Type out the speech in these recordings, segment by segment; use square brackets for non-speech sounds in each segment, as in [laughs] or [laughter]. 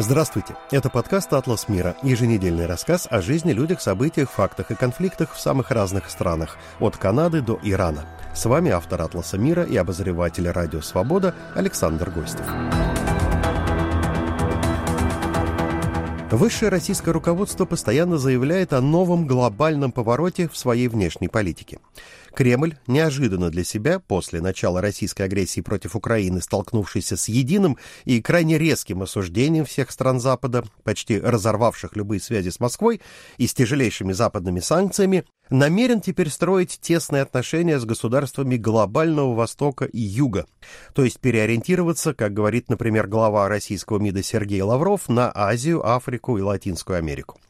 Здравствуйте! Это подкаст «Атлас мира» – еженедельный рассказ о жизни, людях, событиях, фактах и конфликтах в самых разных странах, от Канады до Ирана. С вами автор «Атласа мира» и обозреватель радио «Свобода» Александр Гостев. Высшее российское руководство постоянно заявляет о новом глобальном повороте в своей внешней политике. Кремль неожиданно для себя, после начала российской агрессии против Украины, столкнувшийся с единым и крайне резким осуждением всех стран Запада, почти разорвавших любые связи с Москвой и с тяжелейшими западными санкциями, намерен теперь строить тесные отношения с государствами глобального Востока и Юга, то есть переориентироваться, как говорит, например, глава российского МИДа Сергей Лавров, на Азию, Африку и Латинскую Америку.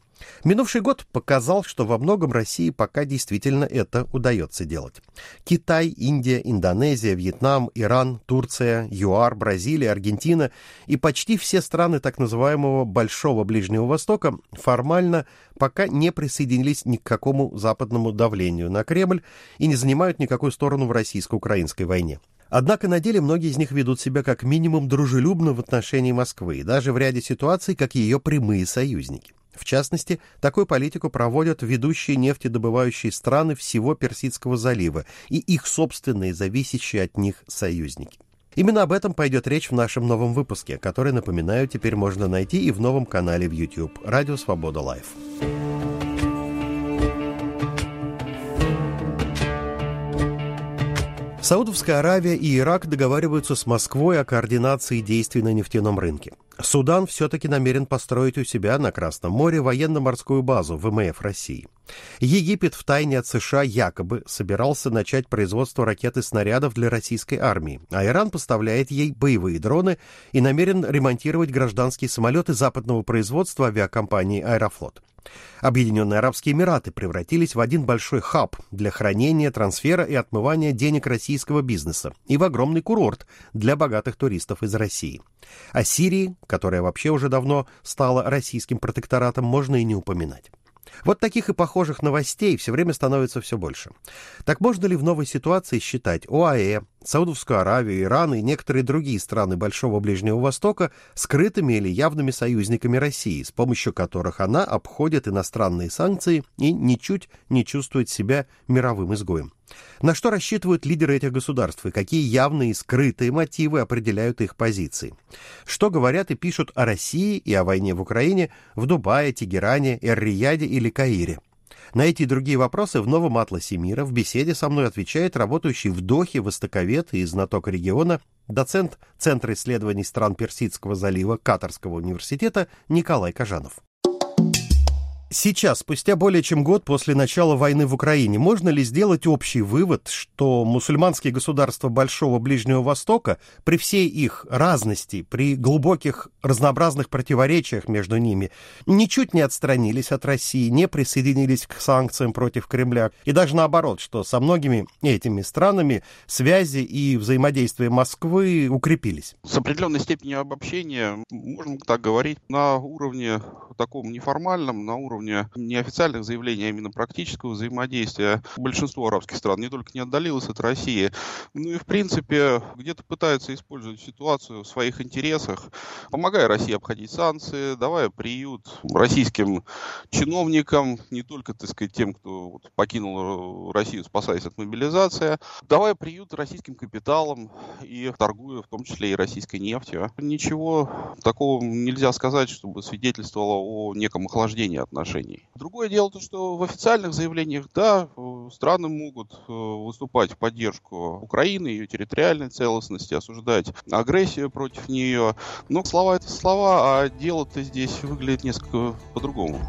Минувший год показал, что во многом России пока действительно это удается делать. Китай, Индия, Индонезия, Вьетнам, Иран, Турция, ЮАР, Бразилия, Аргентина и почти все страны так называемого Большого Ближнего Востока формально пока не присоединились ни к какому западному давлению на Кремль и не занимают никакую сторону в российско-украинской войне. Однако на деле многие из них ведут себя как минимум дружелюбно в отношении Москвы, и даже в ряде ситуаций как ее прямые союзники. В частности, такую политику проводят ведущие нефтедобывающие страны всего Персидского залива и их собственные зависящие от них союзники. Именно об этом пойдет речь в нашем новом выпуске, который, напоминаю, теперь можно найти и в новом канале в YouTube «Радио Свобода Лайв». Саудовская Аравия и Ирак договариваются с Москвой о координации действий на нефтяном рынке. Судан все-таки намерен построить у себя на Красном море военно-морскую базу ВМФ России. Египет втайне от США якобы собирался начать производство ракет и снарядов для российской армии, а Иран поставляет ей боевые дроны и намерен ремонтировать гражданские самолеты западного производства авиакомпании «Аэрофлот». Объединенные Арабские Эмираты превратились в один большой хаб для хранения, трансфера и отмывания денег российского бизнеса и в огромный курорт для богатых туристов из России. О Сирии, которая вообще уже давно стала российским протекторатом, можно и не упоминать. Вот таких и похожих новостей все время становится все больше. Так можно ли в новой ситуации считать ОАЭ, Саудовскую Аравию, Иран и некоторые другие страны Большого Ближнего Востока скрытыми или явными союзниками России, с помощью которых она обходит иностранные санкции и ничуть не чувствует себя мировым изгоем. На что рассчитывают лидеры этих государств и какие явные и скрытые мотивы определяют их позиции? Что говорят и пишут о России и о войне в Украине в Дубае, Тегеране, Эр-Рияде или Каире? На эти и другие вопросы в новом атласе мира в беседе со мной отвечает работающий в Дохе востоковед и знаток региона, доцент Центра исследований стран Персидского залива Катарского университета Николай Кажанов. Сейчас, спустя более чем год после начала войны в Украине, можно ли сделать общий вывод, что мусульманские государства Большого Ближнего Востока, при всей их разности, при глубоких разнообразных противоречиях между ними, ничуть не отстранились от России, не присоединились к санкциям против Кремля, и даже наоборот, что со многими этими странами связи и взаимодействие Москвы укрепились? С определенной степенью обобщения, можно так говорить, на уровне таком неформальном, на уровне уровня неофициальных заявлений, а именно практического взаимодействия большинство арабских стран не только не отдалилось от России, ну и в принципе где-то пытаются использовать ситуацию в своих интересах, помогая России обходить санкции, давая приют российским чиновникам, не только, так сказать, тем, кто вот покинул Россию, спасаясь от мобилизации, давая приют российским капиталам и торгуя в том числе и российской нефтью. Ничего такого нельзя сказать, чтобы свидетельствовало о неком охлаждении отношений отношений. Другое дело то, что в официальных заявлениях, да, э, страны могут э, выступать в поддержку Украины, ее территориальной целостности, осуждать агрессию против нее. Но слова это слова, а дело-то здесь выглядит несколько по-другому.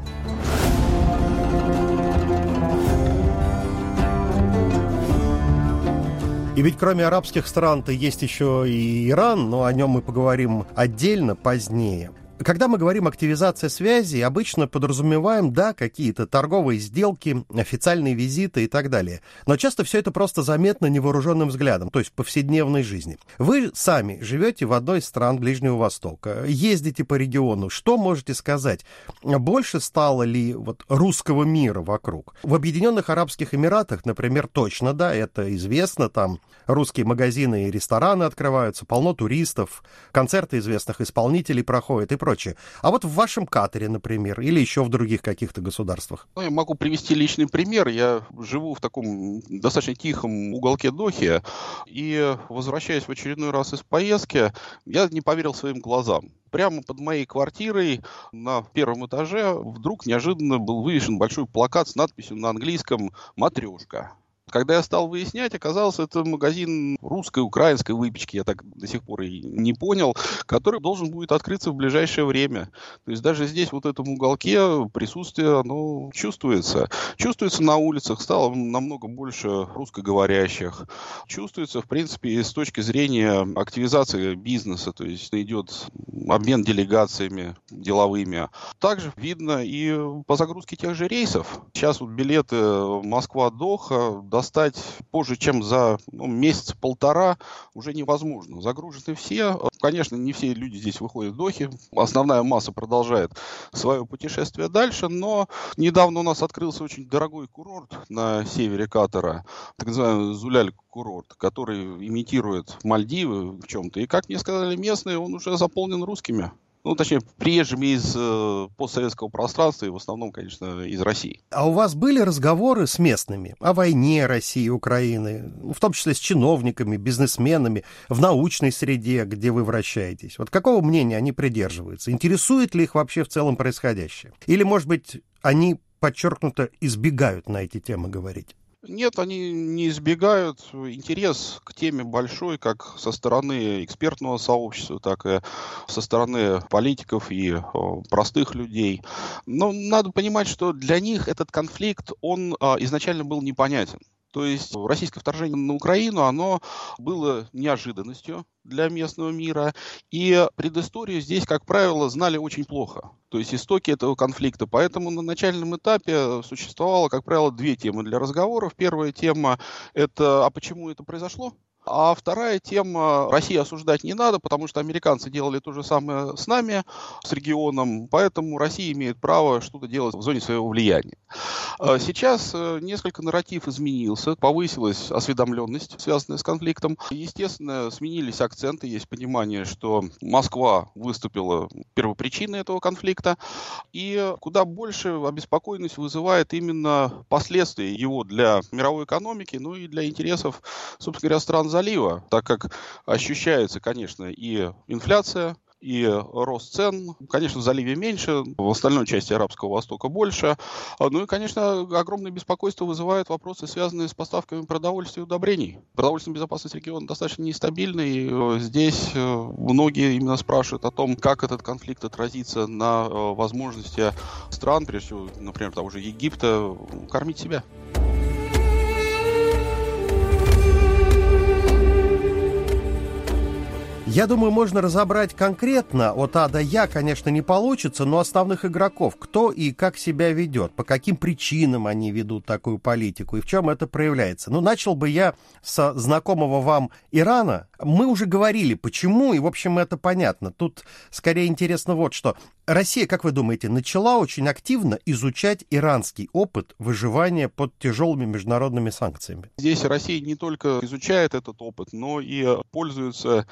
И ведь кроме арабских стран-то есть еще и Иран, но о нем мы поговорим отдельно позднее. Когда мы говорим активизация связи, обычно подразумеваем, да, какие-то торговые сделки, официальные визиты и так далее. Но часто все это просто заметно невооруженным взглядом, то есть в повседневной жизни. Вы сами живете в одной из стран Ближнего Востока, ездите по региону. Что можете сказать? Больше стало ли вот русского мира вокруг? В Объединенных Арабских Эмиратах, например, точно, да, это известно, там русские магазины и рестораны открываются, полно туристов, концерты известных исполнителей проходят и прочее прочее. А вот в вашем Катаре, например, или еще в других каких-то государствах? Ну, я могу привести личный пример. Я живу в таком достаточно тихом уголке Дохи, и возвращаясь в очередной раз из поездки, я не поверил своим глазам прямо под моей квартирой на первом этаже вдруг неожиданно был вывешен большой плакат с надписью на английском «Матрешка». Когда я стал выяснять, оказалось, это магазин русской, украинской выпечки, я так до сих пор и не понял, который должен будет открыться в ближайшее время. То есть даже здесь, вот в этом уголке, присутствие, оно чувствуется. Чувствуется на улицах, стало намного больше русскоговорящих. Чувствуется, в принципе, с точки зрения активизации бизнеса, то есть идет обмен делегациями деловыми. Также видно и по загрузке тех же рейсов. Сейчас вот билеты Москва-Доха достать позже, чем за ну, месяц-полтора, уже невозможно. Загружены все. Конечно, не все люди здесь выходят в Дохи. Основная масса продолжает свое путешествие дальше, но недавно у нас открылся очень дорогой курорт на севере Катара, так называемый Зуляль курорт, который имитирует Мальдивы в чем-то. И, как мне сказали местные, он уже заполнен русскими ну, точнее, приезжими из э, постсоветского пространства и в основном, конечно, из России. А у вас были разговоры с местными о войне России и Украины, в том числе с чиновниками, бизнесменами, в научной среде, где вы вращаетесь? Вот какого мнения они придерживаются? Интересует ли их вообще в целом происходящее? Или, может быть, они подчеркнуто избегают на эти темы говорить? Нет, они не избегают. Интерес к теме большой, как со стороны экспертного сообщества, так и со стороны политиков и простых людей. Но надо понимать, что для них этот конфликт, он а, изначально был непонятен. То есть российское вторжение на Украину, оно было неожиданностью для местного мира. И предысторию здесь, как правило, знали очень плохо. То есть истоки этого конфликта. Поэтому на начальном этапе существовало, как правило, две темы для разговоров. Первая тема – это «а почему это произошло?» А вторая тема, России осуждать не надо, потому что американцы делали то же самое с нами, с регионом, поэтому Россия имеет право что-то делать в зоне своего влияния. А сейчас э, несколько нарратив изменился, повысилась осведомленность, связанная с конфликтом. Естественно, сменились акценты, есть понимание, что Москва выступила первопричиной этого конфликта, и куда больше обеспокоенность вызывает именно последствия его для мировой экономики, ну и для интересов, собственно говоря, стран залива, так как ощущается, конечно, и инфляция, и рост цен. Конечно, в заливе меньше, в остальной части Арабского Востока больше. Ну и, конечно, огромное беспокойство вызывают вопросы, связанные с поставками продовольствия и удобрений. Продовольственная безопасность региона достаточно нестабильна, и э, здесь э, многие именно спрашивают о том, как этот конфликт отразится на э, возможности стран, прежде всего, например, того же Египта, кормить себя. Я думаю, можно разобрать конкретно от А до Я, конечно, не получится, но основных игроков, кто и как себя ведет, по каким причинам они ведут такую политику и в чем это проявляется. Ну, начал бы я со знакомого вам Ирана. Мы уже говорили, почему, и, в общем, это понятно. Тут скорее интересно вот что. Россия, как вы думаете, начала очень активно изучать иранский опыт выживания под тяжелыми международными санкциями? Здесь Россия не только изучает этот опыт, но и пользуется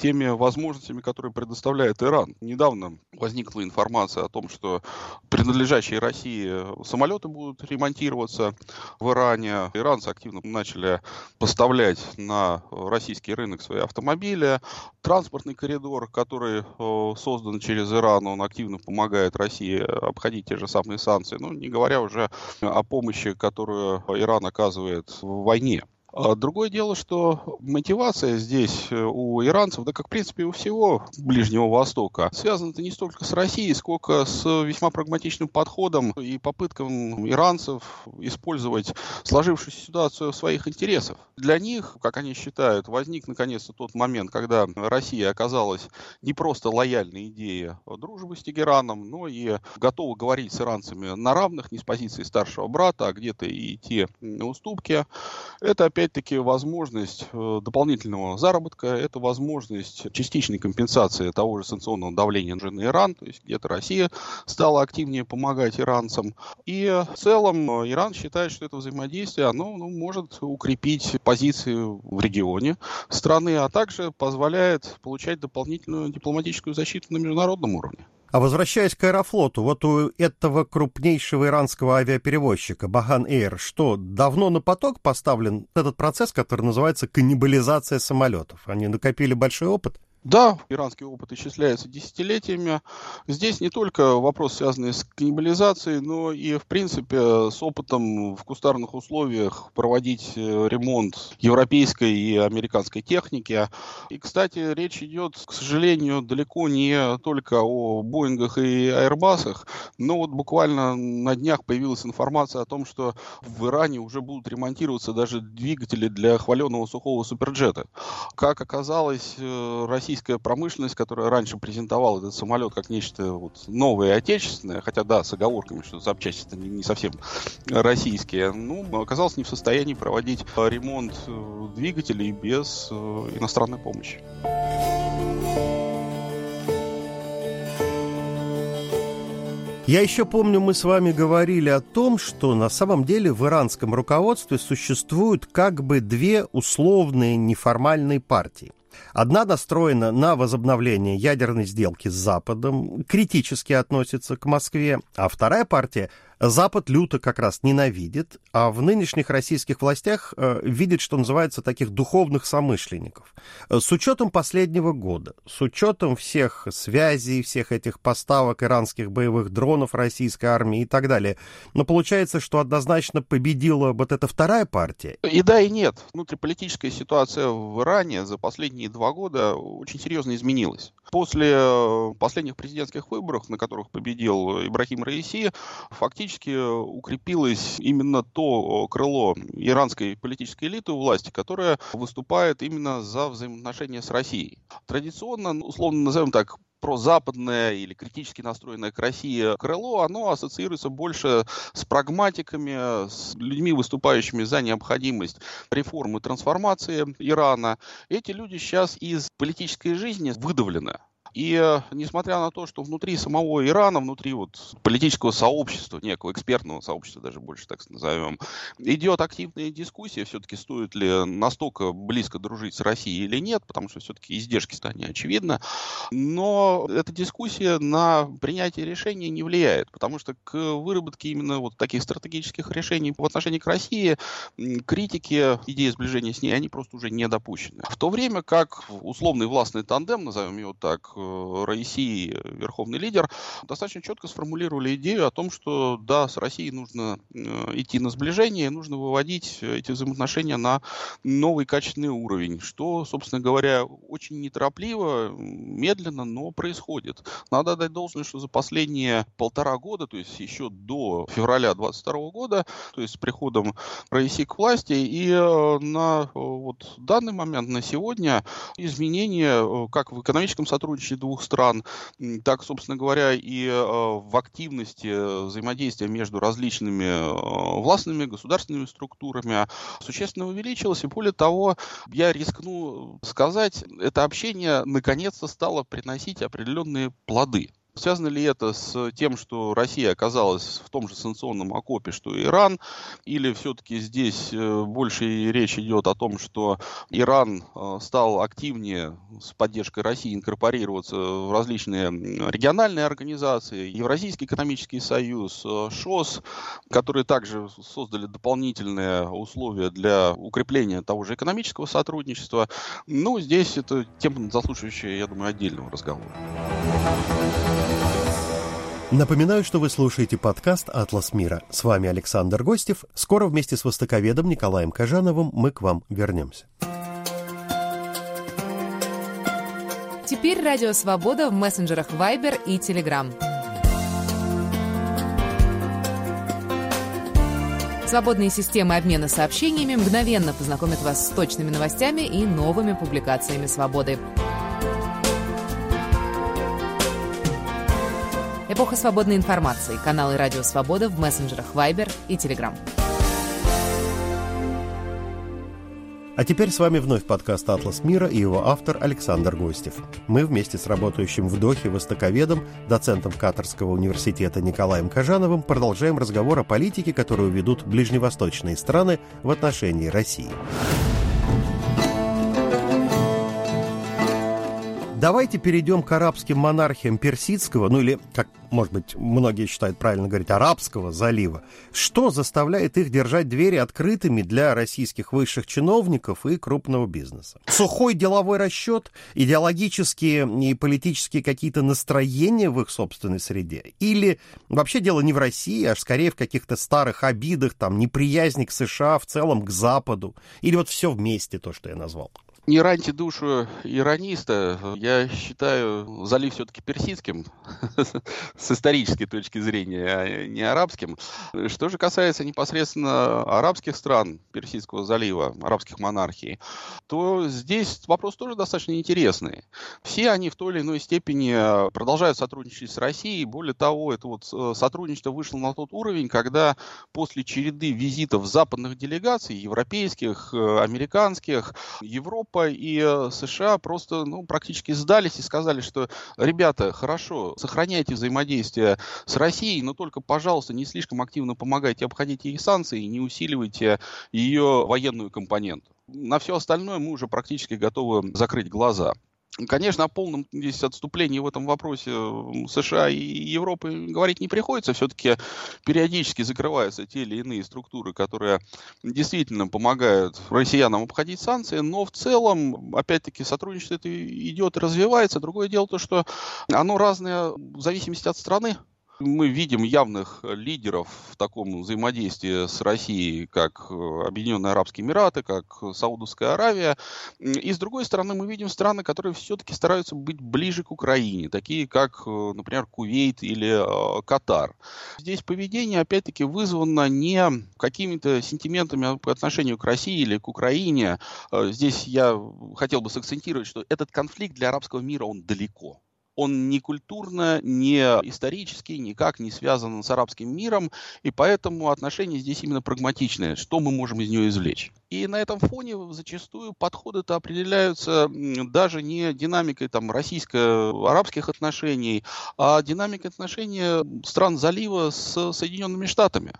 теми возможностями, которые предоставляет Иран. Недавно возникла информация о том, что принадлежащие России самолеты будут ремонтироваться в Иране. Иранцы активно начали поставлять на российский рынок свои автомобили. Транспортный коридор, который э, создан через Иран, он активно помогает России обходить те же самые санкции, ну, не говоря уже о помощи, которую Иран оказывает в войне. А другое дело, что мотивация здесь э, у иранцев, да как в принципе у всего Ближнего Востока, связана не столько с Россией, сколько с весьма прагматичным подходом и попыткам иранцев использовать сложившуюся ситуацию в своих интересах. Для них, как они считают, возник наконец-то тот момент, когда Россия оказалась не просто лояльной идее дружбы с Тегераном, но и готова говорить с иранцами на равных, не с позиции старшего брата, а где-то и на уступки. Это опять опять-таки возможность э, дополнительного заработка, это возможность частичной компенсации того же санкционного давления на Иран, то есть где-то Россия стала активнее помогать иранцам. И в целом э, Иран считает, что это взаимодействие, оно ну, может укрепить позиции в регионе страны, а также позволяет получать дополнительную дипломатическую защиту на международном уровне. А возвращаясь к аэрофлоту, вот у этого крупнейшего иранского авиаперевозчика Баган Эйр, что давно на поток поставлен этот процесс, который называется каннибализация самолетов? Они накопили большой опыт? Да, иранский опыт исчисляется десятилетиями. Здесь не только вопрос, связанный с каннибализацией, но и, в принципе, с опытом в кустарных условиях проводить э, ремонт европейской и американской техники. И, кстати, речь идет, к сожалению, далеко не только о Боингах и Airbus'ах, но вот буквально на днях появилась информация о том, что в Иране уже будут ремонтироваться даже двигатели для хваленого сухого суперджета. Как оказалось, э, Россия российская промышленность, которая раньше презентовала этот самолет как нечто вот новое отечественное, хотя да, с оговорками, что запчасти не, не совсем российские, ну, оказалась не в состоянии проводить ремонт э, двигателей без э, иностранной помощи. Я еще помню, мы с вами говорили о том, что на самом деле в иранском руководстве существуют как бы две условные неформальные партии. Одна настроена на возобновление ядерной сделки с Западом, критически относится к Москве, а вторая партия Запад люто как раз ненавидит, а в нынешних российских властях э, видит, что называется, таких духовных самышленников. С учетом последнего года, с учетом всех связей, всех этих поставок иранских боевых дронов российской армии и так далее, но получается, что однозначно победила вот эта вторая партия. И да, и нет. Внутриполитическая ситуация в Иране за последние два года очень серьезно изменилась. После э, последних президентских выборов, на которых победил Ибрахим Раиси, фактически укрепилось именно то крыло иранской политической элиты у власти, которое выступает именно за взаимоотношения с Россией. Традиционно, условно назовем так, прозападное или критически настроенное к России крыло, оно ассоциируется больше с прагматиками, с людьми, выступающими за необходимость реформы трансформации Ирана. Эти люди сейчас из политической жизни выдавлены. И э, несмотря на то, что внутри самого Ирана, внутри вот политического сообщества, некого экспертного сообщества, даже больше так назовем, идет активная дискуссия, все-таки стоит ли настолько близко дружить с Россией или нет, потому что все-таки издержки стали очевидно. Но эта дискуссия на принятие решений не влияет, потому что к выработке именно вот таких стратегических решений в отношении к России критики идеи сближения с ней, они просто уже не допущены. В то время как условный властный тандем, назовем его так, Раиси, верховный лидер, достаточно четко сформулировали идею о том, что да, с Россией нужно э, идти на сближение, нужно выводить эти взаимоотношения на новый качественный уровень, что, собственно говоря, очень неторопливо, медленно, но происходит. Надо дать должное, что за последние полтора года, то есть еще до февраля 2022 года, то есть с приходом Раиси к власти, и э, на вот данный момент, на сегодня, изменения как в экономическом сотрудничестве, помощи двух стран, так, собственно говоря, и э, в активности взаимодействия между различными э, властными государственными структурами существенно увеличилось. И более того, я рискну сказать, это общение наконец-то стало приносить определенные плоды. Связано ли это с тем, что Россия оказалась в том же санкционном окопе, что и Иран, или все-таки здесь э, больше речь идет о том, что Иран э, стал активнее с поддержкой России инкорпорироваться в различные региональные организации, Евразийский экономический союз, э, ШОС, которые также создали дополнительные условия для укрепления того же экономического сотрудничества. Ну, здесь это тема, заслуживающая, я думаю, отдельного разговора. Напоминаю, что вы слушаете подкаст «Атлас мира». С вами Александр Гостев. Скоро вместе с востоковедом Николаем Кожановым мы к вам вернемся. Теперь Радио Свобода в мессенджерах Viber и Telegram. Свободные системы обмена сообщениями мгновенно познакомят вас с точными новостями и новыми публикациями «Свободы». Эпоха свободной информации. Каналы Радио Свобода в мессенджерах Viber и Telegram. А теперь с вами вновь подкаст «Атлас мира» и его автор Александр Гостев. Мы вместе с работающим в Дохе востоковедом, доцентом Катарского университета Николаем Кожановым продолжаем разговор о политике, которую ведут ближневосточные страны в отношении России. Давайте перейдем к арабским монархиям Персидского, ну или, как, может быть, многие считают правильно говорить, Арабского залива. Что заставляет их держать двери открытыми для российских высших чиновников и крупного бизнеса? Сухой деловой расчет, идеологические и политические какие-то настроения в их собственной среде? Или вообще дело не в России, а скорее в каких-то старых обидах, там, неприязни к США, в целом к Западу? Или вот все вместе, то, что я назвал? Не раньте душу ирониста. Я считаю залив все-таки персидским [laughs] с исторической точки зрения, а не арабским. Что же касается непосредственно арабских стран Персидского залива, арабских монархий, то здесь вопрос тоже достаточно интересный. Все они в той или иной степени продолжают сотрудничать с Россией. Более того, это вот э, сотрудничество вышло на тот уровень, когда после череды визитов западных делегаций, европейских, э, американских, Европы, Европа и э, США просто ну, практически сдались и сказали, что, ребята, хорошо, сохраняйте взаимодействие с Россией, но только, пожалуйста, не слишком активно помогайте обходить ей санкции и не усиливайте ее военную компоненту. На все остальное мы уже практически готовы закрыть глаза. Конечно, о полном здесь отступлении в этом вопросе США и Европы говорить не приходится. Все-таки периодически закрываются те или иные структуры, которые действительно помогают россиянам обходить санкции. Но в целом, опять-таки, сотрудничество это идет и развивается. Другое дело то, что оно разное в зависимости от страны мы видим явных лидеров в таком взаимодействии с Россией, как э, Объединенные Арабские Эмираты, как Саудовская Аравия. И с другой стороны, мы видим страны, которые все-таки стараются быть ближе к Украине, такие как, э, например, Кувейт или э, Катар. Здесь поведение, опять-таки, вызвано не какими-то сентиментами по отношению к России или к Украине. Здесь я хотел бы сакцентировать, что этот конфликт для арабского мира, он далеко он ни культурно, ни исторически никак не связан с арабским миром, и поэтому отношения здесь именно прагматичные. Что мы можем из нее извлечь? И на этом фоне зачастую подходы-то определяются даже не динамикой там, российско-арабских отношений, а динамикой отношений стран залива с Соединенными Штатами.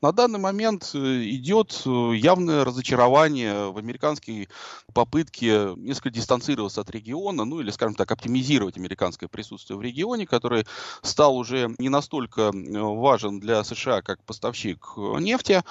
На данный момент э, идет э, явное разочарование в американской попытке несколько дистанцироваться от региона, ну или, скажем так, оптимизировать американское присутствие в регионе, который стал уже не настолько важен для США как поставщик нефти,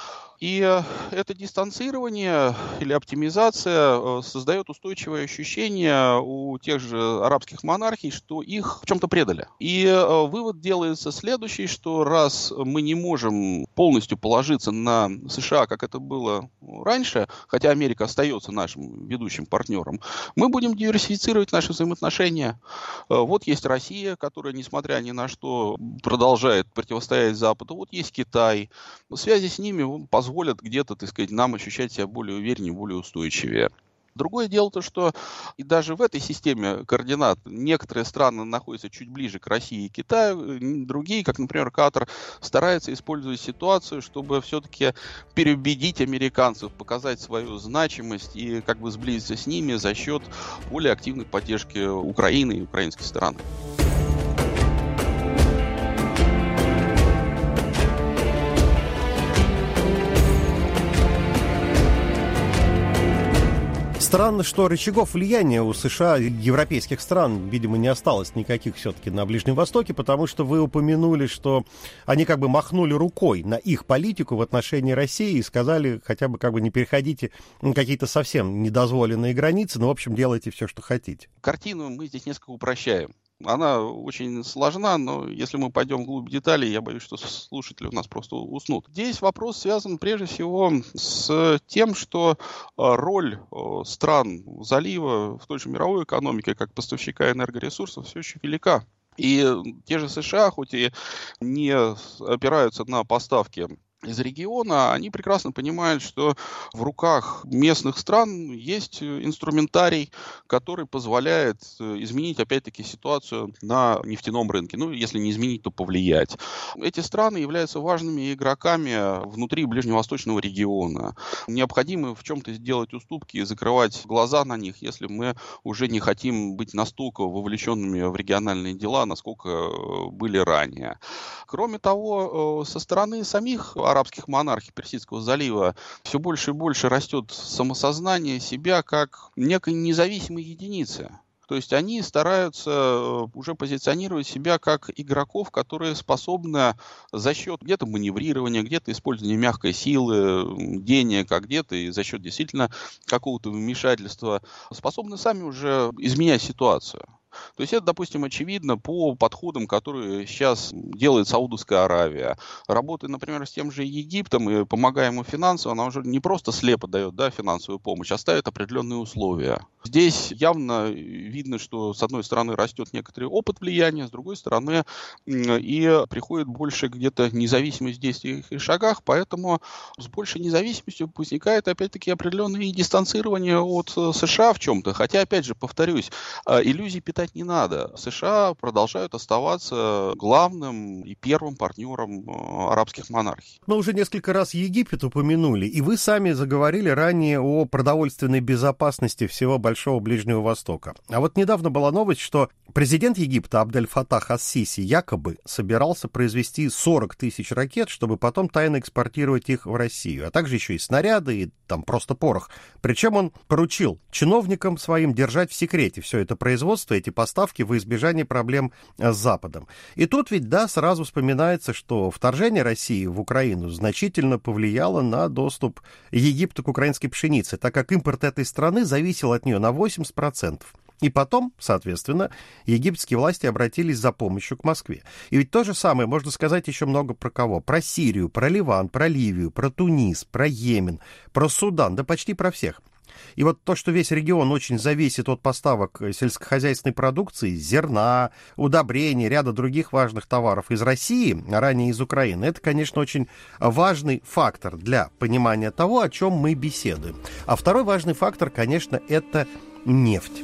и э, это дистанцирование или оптимизация э, создает устойчивое ощущение у тех же арабских монархий, что их в чем-то предали. И э, вывод делается следующий, что раз мы не можем полностью положиться на США, как это было раньше, хотя Америка остается нашим ведущим партнером, мы будем диверсифицировать наши взаимоотношения. Вот есть Россия, которая, несмотря ни на что, продолжает противостоять Западу. Вот есть Китай. Связи с ними позволят позволят где-то, так сказать, нам ощущать себя более увереннее, более устойчивее. Другое дело то, что и даже в этой системе координат некоторые страны находятся чуть ближе к России и Китаю, другие, как, например, Катар, стараются использовать ситуацию, чтобы все-таки переубедить американцев, показать свою значимость и как бы сблизиться с ними за счет более активной поддержки Украины и украинской стороны. Странно, что рычагов влияния у США, европейских стран, видимо, не осталось никаких все-таки на Ближнем Востоке, потому что вы упомянули, что они как бы махнули рукой на их политику в отношении России и сказали, хотя бы как бы не переходите какие-то совсем недозволенные границы, но, в общем, делайте все, что хотите. Картину мы здесь несколько упрощаем. Она очень сложна, но если мы пойдем вглубь деталей, я боюсь, что слушатели у нас просто уснут. Здесь вопрос связан прежде всего с тем, что а, роль стран залива в той же мировой экономике, как поставщика энергоресурсов, все еще велика. И те же США, хоть и не опираются на поставки из региона, они прекрасно понимают, что в руках местных стран есть инструментарий, который позволяет э, изменить, опять-таки, ситуацию на нефтяном рынке. Ну, если не изменить, то повлиять. Эти страны являются важными игроками внутри ближневосточного региона. Необходимо в чем-то сделать уступки и закрывать глаза на них, если мы уже не хотим быть настолько вовлеченными в региональные дела, насколько э, были ранее. Кроме того, э, со стороны самих арабских монархий Персидского залива все больше и больше растет самосознание себя как некой независимой единицы. То есть они стараются э, уже позиционировать себя как игроков, которые способны за счет где-то маневрирования, где-то использования мягкой силы, денег, а где-то и за счет действительно какого-то вмешательства, способны сами уже изменять ситуацию. То есть это, допустим, очевидно по подходам, которые сейчас делает Саудовская Аравия. Работая, например, с тем же Египтом и помогая ему финансово, она уже не просто слепо дает да, финансовую помощь, а ставит определенные условия. Здесь явно видно, что с одной стороны растет некоторый опыт влияния, с другой стороны и приходит больше где-то независимость в действиях и шагах, поэтому с большей независимостью возникает опять-таки определенное дистанцирование от э, США в чем-то. Хотя, опять же, повторюсь, э, иллюзий питания считать не надо. США продолжают оставаться главным и первым партнером э, арабских монархий. Мы уже несколько раз Египет упомянули, и вы сами заговорили ранее о продовольственной безопасности всего Большого Ближнего Востока. А вот недавно была новость, что президент Египта Абдель Фатах Ас-Сиси якобы собирался произвести 40 тысяч ракет, чтобы потом тайно экспортировать их в Россию, а также еще и снаряды, и там просто порох. Причем он поручил чиновникам своим держать в секрете все это производство, эти поставки во избежание проблем с Западом. И тут ведь, да, сразу вспоминается, что вторжение России в Украину значительно повлияло на доступ Египта к украинской пшенице, так как импорт этой страны зависел от нее на 80%. И потом, соответственно, египетские власти обратились за помощью к Москве. И ведь то же самое можно сказать еще много про кого. Про Сирию, про Ливан, про Ливию, про Тунис, про Йемен, про Судан, да почти про всех. И вот то, что весь регион очень зависит от поставок сельскохозяйственной продукции, зерна, удобрений, ряда других важных товаров из России, а ранее из Украины, это, конечно, очень важный фактор для понимания того, о чем мы беседуем. А второй важный фактор, конечно, это нефть.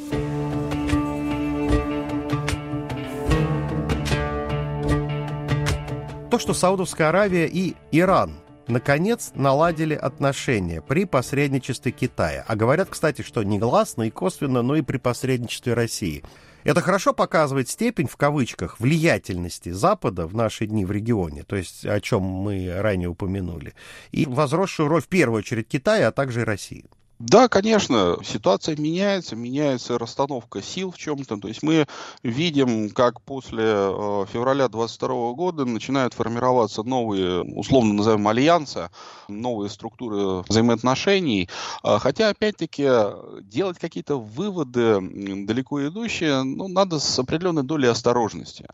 То, что Саудовская Аравия и Иран наконец наладили отношения при посредничестве Китая. А говорят, кстати, что негласно и косвенно, но и при посредничестве России. Это хорошо показывает степень, в кавычках, влиятельности Запада в наши дни в регионе, то есть о чем мы ранее упомянули, и возросшую роль в первую очередь Китая, а также России. Да, конечно, ситуация меняется, меняется расстановка сил в чем-то. То есть мы видим, как после э, февраля 22 года начинают формироваться новые, условно назовем, альянсы, новые структуры взаимоотношений. А, хотя, опять-таки, делать какие-то выводы далеко идущие, ну, надо с определенной долей осторожности.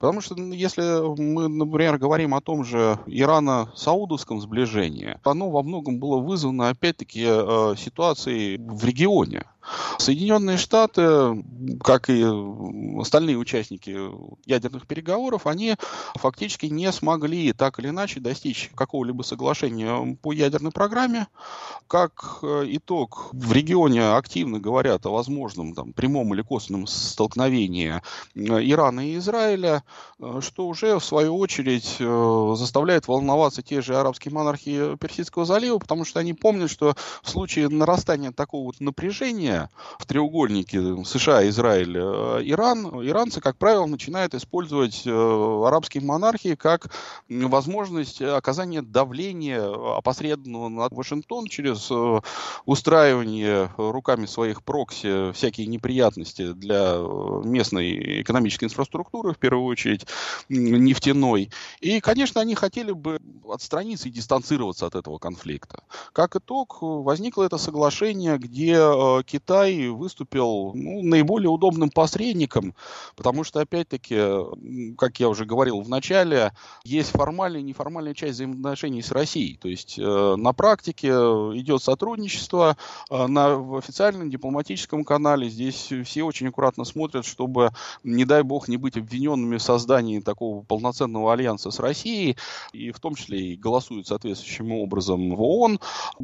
Потому что ну, если мы, например, говорим о том же Ирано-Саудовском сближении, оно во многом было вызвано, опять-таки, э, ситуацией в регионе. Соединенные Штаты, как и остальные участники ядерных переговоров, они фактически не смогли так или иначе достичь какого-либо соглашения по ядерной программе. Как э, итог, в регионе активно говорят о возможном там, прямом или косвенном столкновении э, Ирана и Израиля, э, что уже в свою очередь заставляет волноваться те же арабские монархии Персидского залива, потому что они помнят, что в случае нарастания такого вот напряжения напряжения в треугольнике США, Израиль, э, Иран, иранцы, как правило, начинают использовать э, арабские монархии как возможность оказания давления опосредованного на Вашингтон через э, устраивание руками своих прокси всякие неприятности для местной экономической инфраструктуры, в первую очередь нефтяной. И, конечно, они хотели бы отстраниться и дистанцироваться от этого конфликта. Как итог, возникло это соглашение, где Китай Китай выступил ну, наиболее удобным посредником, потому что, опять-таки, как я уже говорил в начале, есть формальная и неформальная часть взаимоотношений с Россией. То есть э, на практике идет сотрудничество, э, на, в официальном дипломатическом канале. Здесь все очень аккуратно смотрят, чтобы, не дай бог, не быть обвиненными в создании такого полноценного альянса с Россией, и в том числе и голосуют соответствующим образом в ООН,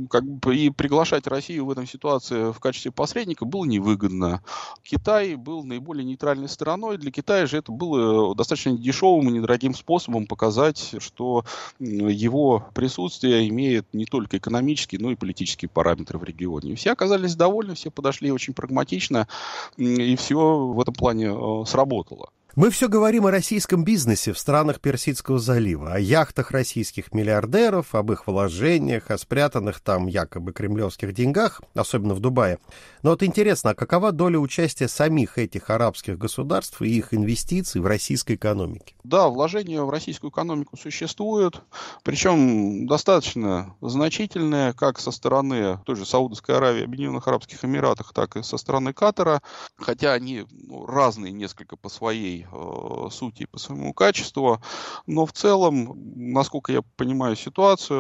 как бы, и приглашать Россию в этом ситуации в качестве посредника было невыгодно. Китай был наиболее нейтральной стороной. Для Китая же это было достаточно дешевым и недорогим способом показать, что его присутствие имеет не только экономические, но и политические параметры в регионе. Все оказались довольны, все подошли очень прагматично, и все в этом плане э, сработало. Мы все говорим о российском бизнесе в странах Персидского залива, о яхтах российских миллиардеров, об их вложениях, о спрятанных там якобы кремлевских деньгах, особенно в Дубае. Но вот интересно, а какова доля участия самих этих арабских государств и их инвестиций в российской экономике? Да, вложения в российскую экономику существуют, причем достаточно значительные, как со стороны той же Саудовской Аравии, Объединенных Арабских Эмиратах, так и со стороны Катара, хотя они ну, разные несколько по своей э, сути и по своему качеству. Но в целом, насколько я понимаю ситуацию,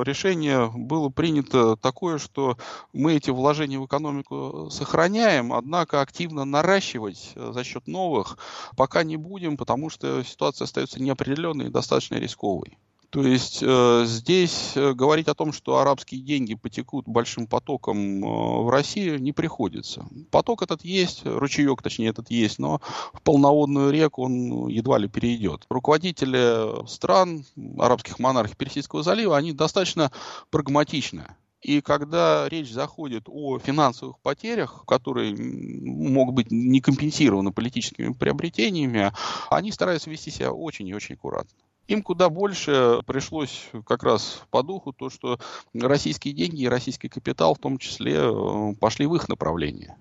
э, решение было принято такое, что мы эти вложения в экономику сохраняем, однако активно наращивать э, за счет новых пока не будем, потому что ситуация остается неопределенной и достаточно рисковой. То есть э, здесь э, говорить о том, что арабские деньги потекут большим потоком э, в Россию, не приходится. Поток этот есть, ручеек, точнее, этот есть, но в полноводную реку он едва ли перейдет. Руководители стран, арабских монархий Персидского залива, они достаточно прагматичны. И когда речь заходит о финансовых потерях, которые могут быть не компенсированы политическими приобретениями, они стараются вести себя очень и очень аккуратно. Им куда больше пришлось как раз по духу то, что российские деньги и российский капитал в том числе э, пошли в их направление.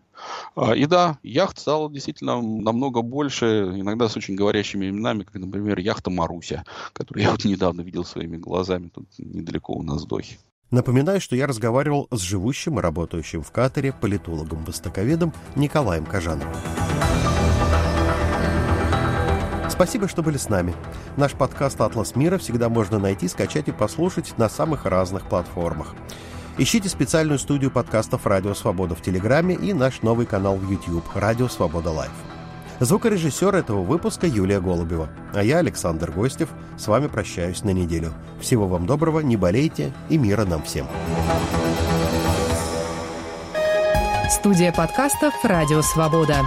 А, и да, яхт стало действительно намного больше, иногда с очень говорящими именами, как, например, яхта Маруся, которую я вот недавно видел своими глазами тут недалеко у нас в Дохе. Напоминаю, что я разговаривал с живущим и работающим в Катаре политологом-востоковедом Николаем Кожановым. Спасибо, что были с нами. Наш подкаст «Атлас мира» всегда можно найти, скачать и послушать на самых разных платформах. Ищите специальную студию подкастов «Радио Свобода» в Телеграме и наш новый канал в YouTube «Радио Свобода Лайв». Звукорежиссер этого выпуска Юлия Голубева. А я, Александр Гостев, с вами прощаюсь на неделю. Всего вам доброго, не болейте и мира нам всем. Студия подкастов «Радио Свобода».